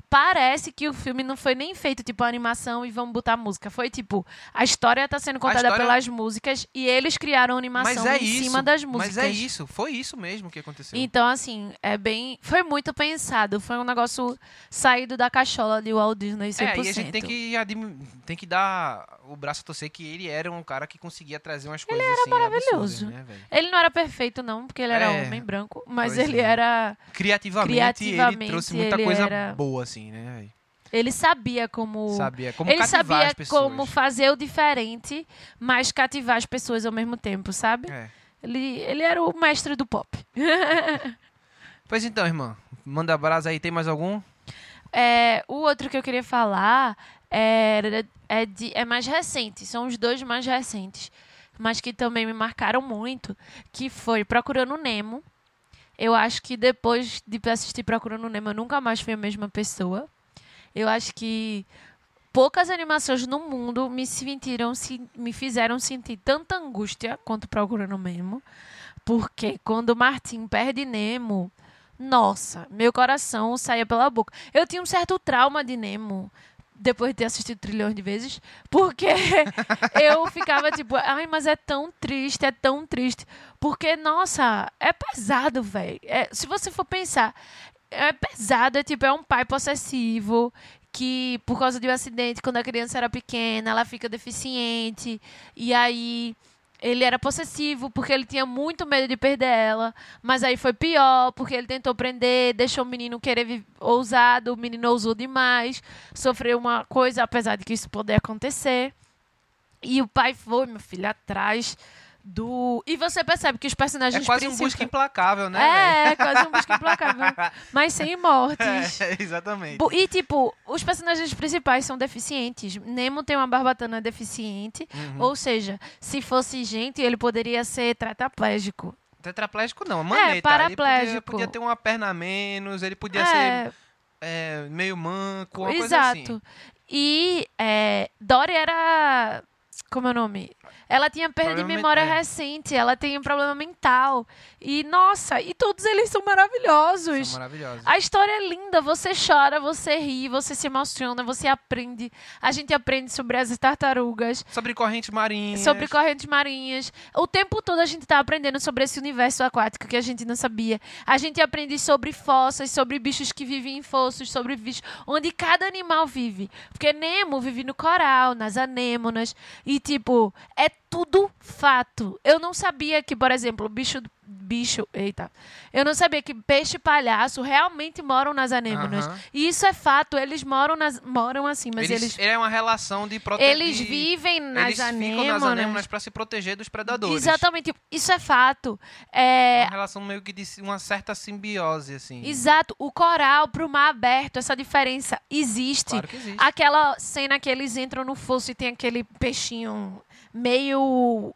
parece que o filme não foi nem feito, tipo, animação e vamos botar música. Foi tipo, a história tá sendo contada história- pelas músicas e eles criaram animação é em isso. cima das músicas. Mas é isso, foi isso mesmo que aconteceu. Então, assim, é bem. Foi muito pensado. Foi um negócio saído da cachola de Walt Disney 100%. É, e a gente tem que, admi- tem que dar o braço a torcer que ele era um cara que conseguia trazer umas coisas assim maravilhoso. né? Ele não era perfeito, não, porque ele era É. homem branco, mas ele é. era. Criativamente, ele Criativamente, trouxe muita ele coisa era- boa, assim, né, velho? Ele sabia como. Sabia como ele sabia as pessoas. como fazer o diferente, mas cativar as pessoas ao mesmo tempo, sabe? É. Ele, ele era o mestre do pop. (laughs) Pois então, irmã, manda brasa aí, tem mais algum? É, o outro que eu queria falar é, é, de- é mais recente, são os dois mais recentes, mas que também me marcaram muito, que foi Procurando Nemo. Eu acho que depois de assistir Procurando Nemo, eu nunca mais fui a mesma pessoa. Eu acho que poucas animações no mundo me sentiram, se- me fizeram sentir tanta angústia quanto Procurando Nemo, porque quando Martin perde Nemo, nossa, meu coração saía pela boca. Eu tinha um certo trauma de Nemo depois de ter assistido trilhões de vezes, porque (laughs) eu ficava tipo, ai, mas é tão triste, é tão triste, porque nossa, é pesado, velho. É, se você for pensar, é pesado, é tipo, é um pai possessivo que por causa de um acidente quando a criança era pequena, ela fica deficiente e aí ele era possessivo porque ele tinha muito medo de perder ela, mas aí foi pior porque ele tentou prender, deixou o menino querer ousado, o menino ousou demais, sofreu uma coisa, apesar de que isso poder acontecer. E o pai foi, meu filho, atrás do. E você percebe que os personagens É quase um principais- busca implacável, né, É, é quase um busca implacável. (laughs) mas sem mortes. É, exatamente. E, tipo, os personagens principais são deficientes. Nemo tem uma barbatana deficiente. Uhum. Ou seja, se fosse gente, ele poderia ser tetraplégico. Tetraplégico não, maneta. Ele podia, paraplégico. podia ter uma perna a menos, ele podia ser é, é, meio manco, uma coisa assim. exato. E é, Dory era Como é o nome? Ela tinha perda de memória mental. recente, ela tem um problema mental. E, nossa, e todos eles são maravilhosos. São maravilhosos. A história é linda, você chora, você ri, você se emociona, você aprende. A gente aprende sobre as tartarugas, Sobre correntes marinhas. sobre correntes marinhas. O tempo todo a gente tá aprendendo sobre esse universo aquático que a gente não sabia. A gente aprende sobre fossas, sobre bichos que vivem em fossos, sobre bichos onde cada animal vive. Porque Nemo vive no coral, nas anêmonas e tipo, é tudo fato. Eu não sabia que, por exemplo, o bicho bicho, eita. Eu não sabia que peixe e palhaço realmente moram nas anêmonas. Aham. E isso é fato, eles moram nas moram assim, mas eles, eles É uma relação de proteger. eles vivem nas Eles ficam anêmonas. nas anêmonas pra se proteger dos predadores. Exatamente, isso é fato. É É, uma relação meio que de uma certa simbiose, assim. exato, o coral pro mar aberto, essa diferença existe. Claro que existe. Aquela cena que eles entram no fosso e tem aquele peixinho meio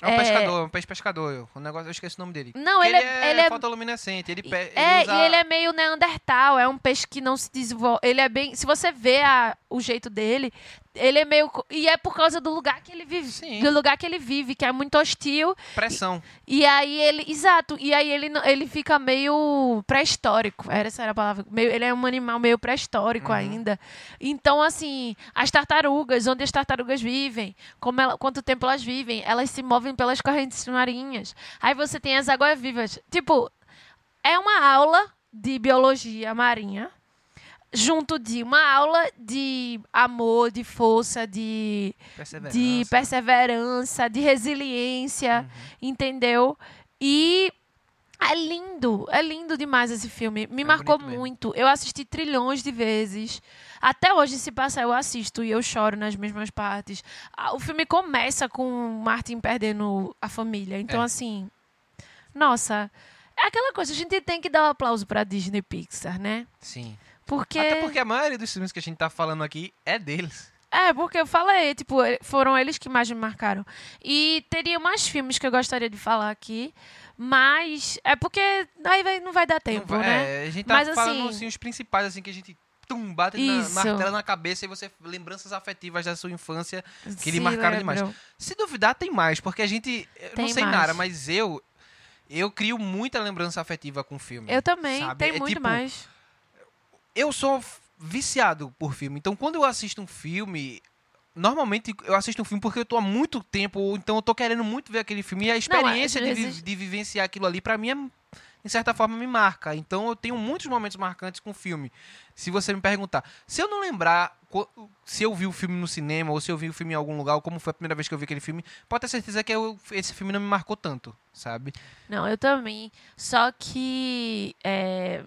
É um é- pescador, um peixe pescador. O negócio, eu esqueci o nome dele. Não, Que ele é- ele é- fotoluminescente. Ele, ele É, usa... e ele é meio neandertal, é um peixe que não se desenvolve. Ele é bem. Se você vê a- o jeito dele, ele é meio. E é por causa do lugar que ele vive. Sim. Do lugar que ele vive, que é muito hostil. pressão. E aí ele. Exato. E aí ele, ele fica meio pré-histórico. Essa era a palavra. Meio, ele é um animal meio pré-histórico Uhum. ainda. Então, assim, as tartarugas, onde as tartarugas vivem, como ela- quanto tempo elas vivem, elas se movem pelas correntes marinhas. Aí você tem as águas vivas. Tipo, é uma aula de biologia marinha. Junto de uma aula de amor, de força, de Perseverança. de perseverança, de resiliência, Uhum. entendeu? E é lindo, é lindo demais esse filme. Me É marcou bonito mesmo. muito. Eu assisti trilhões de vezes. Até hoje, se passar, eu assisto e eu choro nas mesmas partes. Ah, O filme começa com o Martin perdendo a família. Então, É. assim, nossa, é aquela coisa, a gente tem que dar um aplauso pra Disney Pixar, né? Sim. Porque. Até porque a maioria dos filmes que a gente tá falando aqui é deles. É, porque eu falei, tipo, foram eles que mais me marcaram. E teria mais filmes que eu gostaria de falar aqui, mas é porque aí não vai dar tempo, vai- né? é, a gente tá Mas, falando assim- assim, os principais, assim, que a gente tum, bate na Isso. martela na cabeça e você lembranças afetivas da sua infância que lhe marcaram demais. Se duvidar, tem mais, porque a gente. Eu não Tem sei mais. nada, mas eu. Eu crio muita lembrança afetiva com o filme. Eu também, sabe? tem É muito tipo, mais. Eu sou viciado por filme. Então, quando eu assisto um filme. Normalmente eu assisto um filme porque eu tô há muito tempo, ou então eu tô querendo muito ver aquele filme. E a experiência de, vi- vezes- de vivenciar aquilo ali, pra mim, é, de certa forma, me marca. Então eu tenho muitos momentos marcantes com o filme. Se você me perguntar, se eu não lembrar se eu vi o filme no cinema ou se eu vi o filme em algum lugar, ou como foi a primeira vez que eu vi aquele filme, pode ter certeza que eu- esse filme não me marcou tanto, sabe? Não, eu também. Só que. É...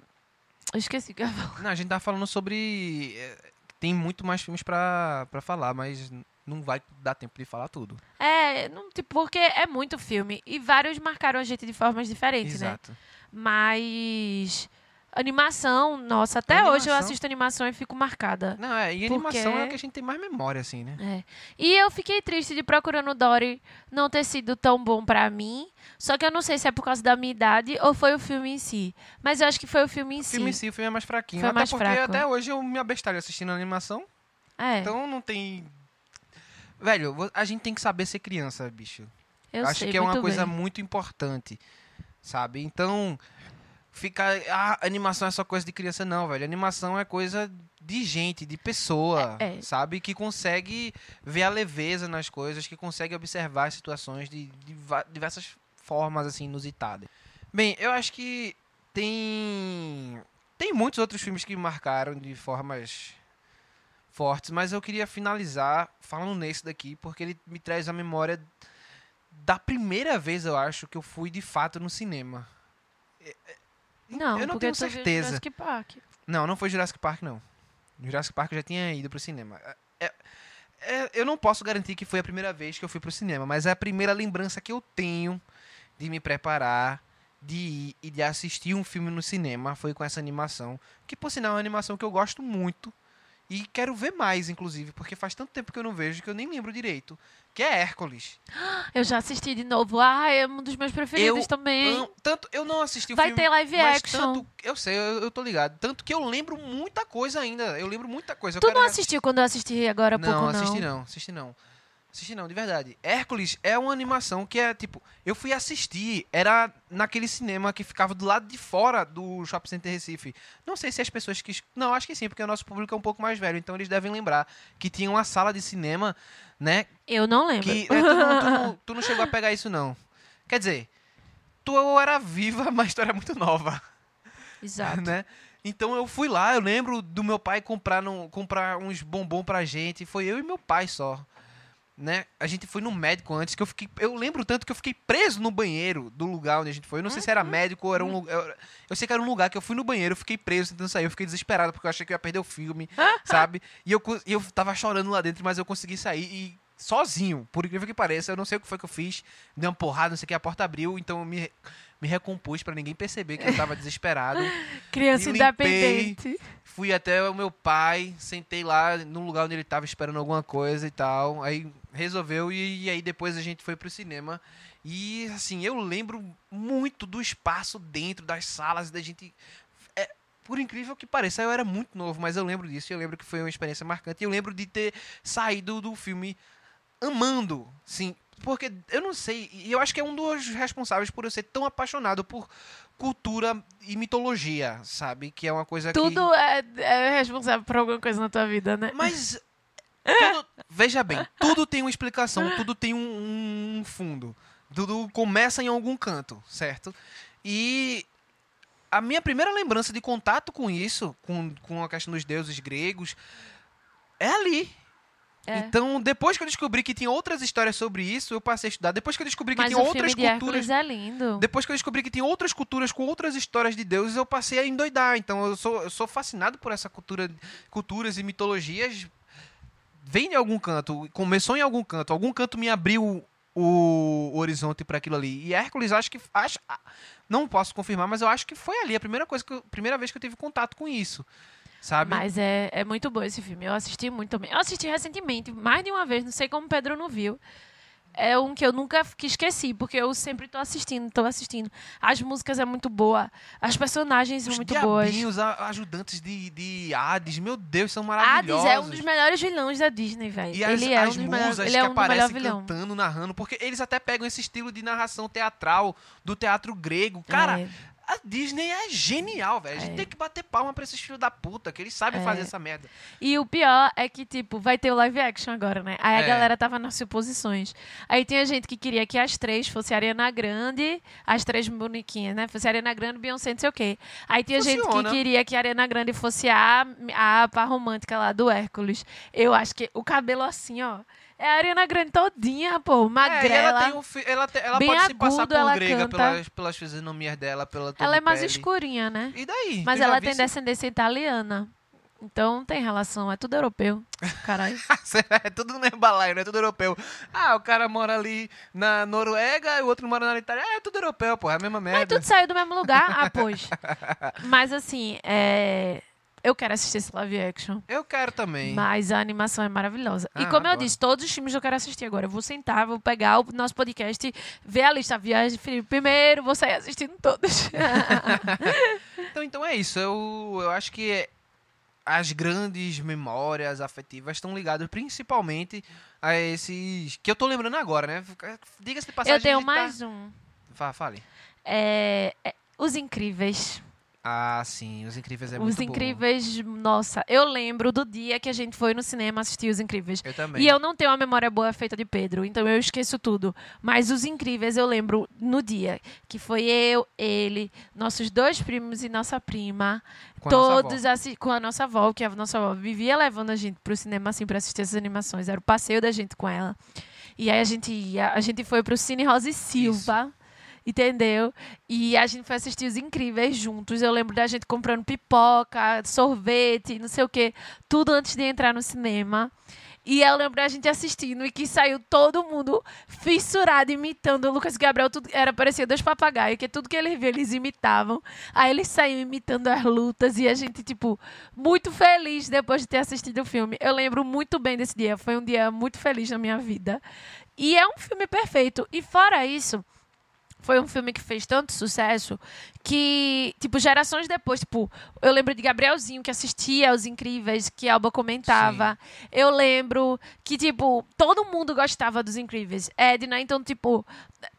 Eu esqueci o que eu ia falar. Não, a gente tá falando sobre. é, Tem muito mais filmes pra, pra falar, mas não vai dar tempo de falar tudo. É, não, tipo, porque é muito filme. E vários marcaram a gente de formas diferentes, né? Exato. Mas. Animação, nossa, até hoje eu Animação. assisto animação e fico marcada. Não, é, e Porque- animação é o que a gente tem mais memória, assim, né? É. E eu fiquei triste de Procurando Dory não ter sido tão bom pra mim. Só que eu não sei se é por causa da minha idade ou foi o filme em si. Mas eu acho que foi o filme em O si. filme em si, o filme é mais fraquinho. Foi até mais porque fraco. até hoje eu me abestalho assistindo animação. É, Então não tem. Velho, a gente tem que saber ser criança, bicho. eu acho sei que é uma coisa bem. muito importante, sabe? Então, fica. Ah, animação é só coisa de criança, não, velho. Animação é coisa de gente, de pessoa, É, é. sabe? Que consegue ver a leveza nas coisas, que consegue observar as situações de, de diversas formas, assim, inusitadas. Bem, eu acho que tem. Tem muitos outros filmes que me marcaram de formas fortes, mas eu queria finalizar falando nesse daqui, porque ele me traz a memória da primeira vez, eu acho, que eu fui de fato no cinema. Não, eu não tenho certeza. Jurassic Park. Não, não foi Jurassic Park, não. Jurassic Park eu já tinha ido pro cinema. É- é- eu não posso garantir que foi a primeira vez que eu fui pro cinema, mas é a primeira lembrança que eu tenho de me preparar, de ir e de assistir um filme no cinema foi com essa animação. Que, por sinal, é uma animação que eu gosto muito. E quero ver mais, inclusive, porque faz tanto tempo que eu não vejo que eu nem lembro direito. Que é Hércules. (gasps) Eu já assisti de novo. Ah, é um dos meus preferidos Eu também. Amo- tanto eu não assisti o Vai filme. ter live action. Tanto, eu sei, eu, eu tô ligado. Tanto que eu lembro muita coisa ainda. Eu lembro muita coisa. Tu não assistiu quando eu assisti agora há não, pouco, não? assisti não, assisti não. Assisti não, de verdade. Hércules é uma animação que é tipo. Eu fui assistir, era naquele cinema que ficava do lado de fora do Shopping Center Recife. Não sei se as pessoas que. Não, acho que sim, porque o nosso público é um pouco mais velho, então eles devem lembrar que tinha uma sala de cinema, né? Eu não lembro. Que. é, tu, não, tu não- tu não chegou a pegar isso, não. Quer dizer, tu era viva, (laughs) mas tu era muito nova Exato. (laughs) né? Então eu fui lá, eu lembro do meu pai comprar, num- comprar uns bombom pra gente. Foi eu e meu pai só. Né? A gente foi no médico antes, que eu fiquei. Eu lembro tanto que eu fiquei preso no banheiro do lugar onde a gente foi. Eu não sei se era médico ou era um lugar. Eu, eu sei que era um lugar que eu fui no banheiro, eu fiquei preso tentando sair. Eu fiquei desesperado porque eu achei que eu ia perder o filme, (laughs) sabe? E eu, eu tava chorando lá dentro, mas eu consegui sair e. Sozinho, por incrível que pareça, eu não sei o que foi que eu fiz. Dei uma porrada, não sei o que, a porta abriu, então eu me, me recompus pra ninguém perceber que eu tava desesperado. (laughs) Criança Me limpei. independente. Fui até o meu pai, sentei lá no lugar onde ele tava esperando alguma coisa e tal. Aí resolveu e, e aí depois a gente foi pro cinema. E assim, eu lembro muito do espaço dentro das salas da gente. É, por incrível que pareça, eu era muito novo, mas eu lembro disso. e Eu lembro que foi uma experiência marcante. E eu lembro de ter saído do filme amando, sim. Porque eu não sei, e eu acho que é um dos responsáveis por eu ser tão apaixonado por cultura e mitologia, sabe? Que é uma coisa que. Tudo é, é responsável por alguma coisa na tua vida, né? Mas. (laughs) tudo- veja bem, tudo tem uma explicação, tudo tem um, um fundo. Tudo começa em algum canto, certo? E a minha primeira lembrança de contato com isso, com, com a questão dos deuses gregos, é ali. É. Então, depois que eu descobri que tinha outras histórias sobre isso, eu passei a estudar. Depois que eu descobri que Mas tinha outras de culturas. É lindo. Depois que eu descobri que tem outras culturas com outras histórias de deuses, eu passei a endoidar. Então eu sou, eu sou fascinado por essa cultura, culturas e mitologias. Vem de algum canto, começou em algum canto, algum canto me abriu o horizonte para aquilo ali. E Hércules, acho que acho, ah, não posso confirmar, mas eu acho que foi ali a primeira coisa que eu- primeira vez que eu tive contato com isso. Sabe? Mas é, é muito bom esse filme. Eu assisti muito também. Eu assisti recentemente, mais de uma vez, não sei como o Pedro não viu. É um que eu nunca que esqueci, porque eu sempre tô assistindo, tô assistindo. As músicas é muito boa, as personagens são Os muito boas. a- ajudantes de, de Hades, meu Deus, são Hades maravilhosos. é um dos melhores vilões da Disney, velho. E as, Ele é as um dos melhores, musas ele que é um melhores aparecem cantando, narrando, porque eles até pegam esse estilo de narração teatral do teatro grego. Cara, É. a Disney é genial, velho. A gente É. tem que bater palma pra esses filhos da puta, que eles sabem É. fazer essa merda. E o pior é que, tipo, vai ter o live action agora, né? Aí a É. galera tava nas suposições. Aí tinha gente que queria que as três fosse a Ariana Grande, as três bonequinhas, né? Fosse a Ariana Grande, Beyoncé, não sei o quê. Aí tinha gente que Funciona. queria que a Ariana Grande fosse a, a par romântica lá do Hércules. Eu acho que o cabelo assim, ó. É a Ariana Grande todinha, pô, É, magrela. ela tem um fi- ela, te- ela bem pode se passar agudo, por ela grega canta. pelas, pelas fisionomias dela, pela Ela é mais pele. escurinha, né? E daí? Mas ela tem isso? descendência italiana. Então não tem relação, é tudo europeu. Caralho. (laughs) é tudo no balaio, não é tudo europeu. Ah, o cara mora ali na Noruega e o outro mora na Itália. É, tudo europeu, pô, é a mesma Mas merda. tudo saiu do mesmo lugar? Ah, pois. (laughs) Mas assim, é... eu quero assistir esse live action. Eu quero também. Mas a animação é maravilhosa. e Ah, como eu disse, todos os filmes eu quero assistir agora. Eu vou sentar, vou pegar o nosso podcast, ver a lista Viagem Felipe primeiro, vou sair assistindo todos. (laughs) Então, então é isso. Eu, eu acho que as grandes memórias afetivas estão ligadas principalmente a esses. Que eu tô lembrando agora, né? Diga-se de passagem. eu tenho tá- mais um. Fa- Fale. É... é Os Incríveis. Ah, sim. Os Incríveis é Os muito bom. Incríveis, nossa, eu lembro do dia que a gente foi no cinema assistir Os Incríveis. Eu também. E eu não tenho uma memória boa feita de Pedro, então eu esqueço tudo. Mas os incríveis eu lembro no dia, que foi eu, ele, nossos dois primos e nossa prima, Com a nossa todos assi- com a nossa avó, que a nossa avó vivia levando a gente pro cinema assim para assistir essas animações, era o passeio da gente com ela. E aí a gente ia, a gente foi pro Cine Rosa e Silva. Entendeu? E a gente foi assistir os incríveis juntos. Eu lembro da gente comprando pipoca, sorvete, não sei o quê, tudo antes de entrar no cinema. E eu lembro da gente assistindo e que saiu todo mundo fissurado, imitando o Lucas Gabriel. Tudo, era parecia dois papagaios, que tudo que eles viam, eles imitavam. Aí eles saíam imitando as lutas e a gente, tipo, muito feliz depois de ter assistido o filme. Eu lembro muito bem desse dia. Foi um dia muito feliz na minha vida. E é um filme perfeito. E fora isso, foi um filme que fez tanto sucesso que, tipo, gerações depois, tipo, eu lembro de Gabrielzinho que assistia Os Incríveis, que a Alba comentava. Eu lembro que, tipo, todo mundo gostava dos Incríveis. Edna, então, tipo,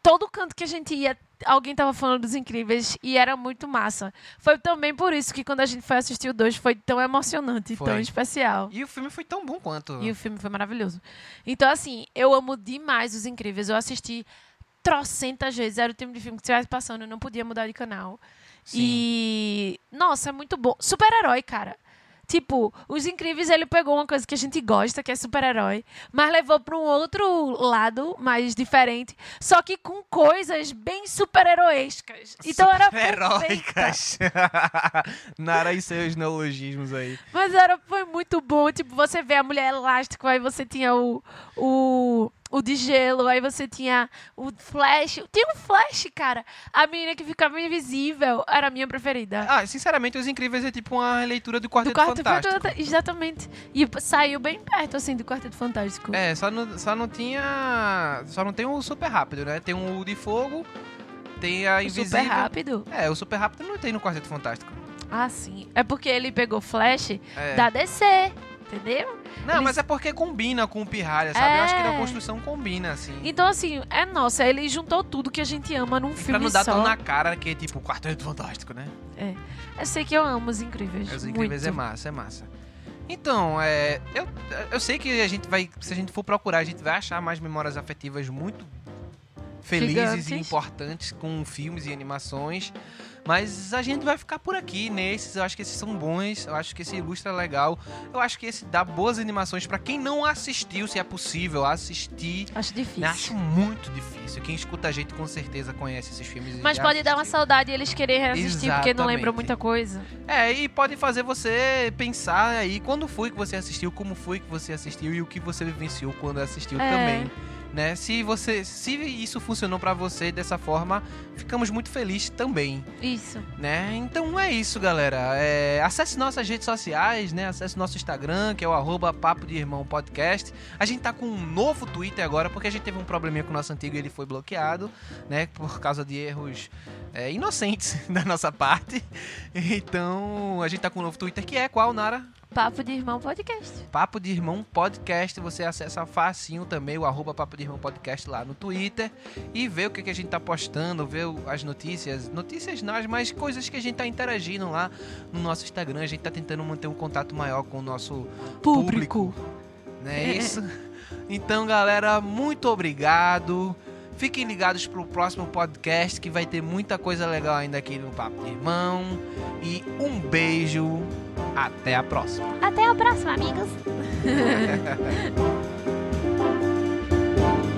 todo canto que a gente ia, alguém tava falando dos Incríveis e era muito massa. Foi também por isso que quando a gente foi assistir o 2 foi tão emocionante, Foi. tão especial. E o filme foi tão bom quanto. E o filme foi maravilhoso. Então, assim, eu amo demais Os Incríveis. Eu assisti trocentas vezes. Era o tipo de filme que estivesse passando, eu não podia mudar de canal. Sim. E. Nossa, é muito bom. Super-herói, cara. Tipo, Os Incríveis, ele pegou uma coisa que a gente gosta, que é super-herói, mas levou para um outro lado, mais diferente, só que com coisas bem super-heroescas. Então era perfeita. Super-heróicas. (laughs) Nara e seus neologismos aí. Mas era, foi muito bom. Tipo, você vê a mulher elástico, aí você tinha o, o, o de gelo, aí você tinha o flash. Tinha um flash, cara. A menina que ficava invisível era a minha preferida. Ah, sinceramente, Os Incríveis é tipo uma releitura do do Quarteto Quarteto Fantástico. Exatamente. E saiu bem perto, assim, do Quarteto Fantástico. É, só não, só não tinha. Só não tem o super rápido, né? Tem o de fogo, tem a O invisível. Super rápido. É, o super rápido não tem no Quarteto Fantástico. Ah, sim. É porque ele pegou flash É. da DC, entendeu? Não, Eles- mas é porque combina com o Pirralha, sabe? Eu acho que É. na construção combina, assim. Então, assim, é nossa, ele juntou tudo que a gente ama num pra filme não dar só. tão na cara que é tipo o Quarteto Fantástico, né? Eu sei que eu amo os incríveis. Os Incríveis é muito. massa, é massa. Então, é, eu, eu sei que a gente vai, se a gente for procurar, a gente vai achar mais memórias afetivas muito felizes e Gigantes. importantes com filmes e animações. Mas a gente vai ficar por aqui nesses. Eu acho que esses são bons. Eu acho que esse ilustra legal. Eu acho que esse dá boas animações pra quem não assistiu, se é possível assistir. Acho difícil. Né? Acho muito difícil. Quem escuta a gente com certeza conhece esses filmes. Mas pode dar uma assistiu. saudade e eles querem reassistir porque não lembram muita coisa. É, e pode fazer você pensar aí quando foi que você assistiu, como foi que você assistiu e o que você vivenciou quando assistiu É. também. Né? Se você, se isso funcionou pra você dessa forma, ficamos muito felizes também, Isso. né? Então é isso, galera. É, acesse nossas redes sociais, né? Acesse nosso Instagram, que é o arroba Papo de Irmão Podcast. A gente tá com um novo Twitter agora, porque a gente teve um probleminha com o nosso antigo e ele foi bloqueado, né? Por causa de erros é, inocentes (laughs) da nossa parte. Então, a gente tá com um novo Twitter, que é qual, Nara? Papo de Irmão Podcast. Papo de Irmão Podcast. Você acessa facinho também o arroba Papo de Irmão Podcast lá no Twitter e vê o que, que a gente tá postando, vê as notícias. Notícias não, mas coisas que a gente tá interagindo lá no nosso Instagram. A gente tá tentando manter um contato maior com o nosso Público. não é isso? Então, galera, muito obrigado. Fiquem ligados para o próximo podcast que vai ter muita coisa legal ainda aqui no Papo de Irmão. E um beijo. Até a próxima. Até a próxima, amigos. (laughs)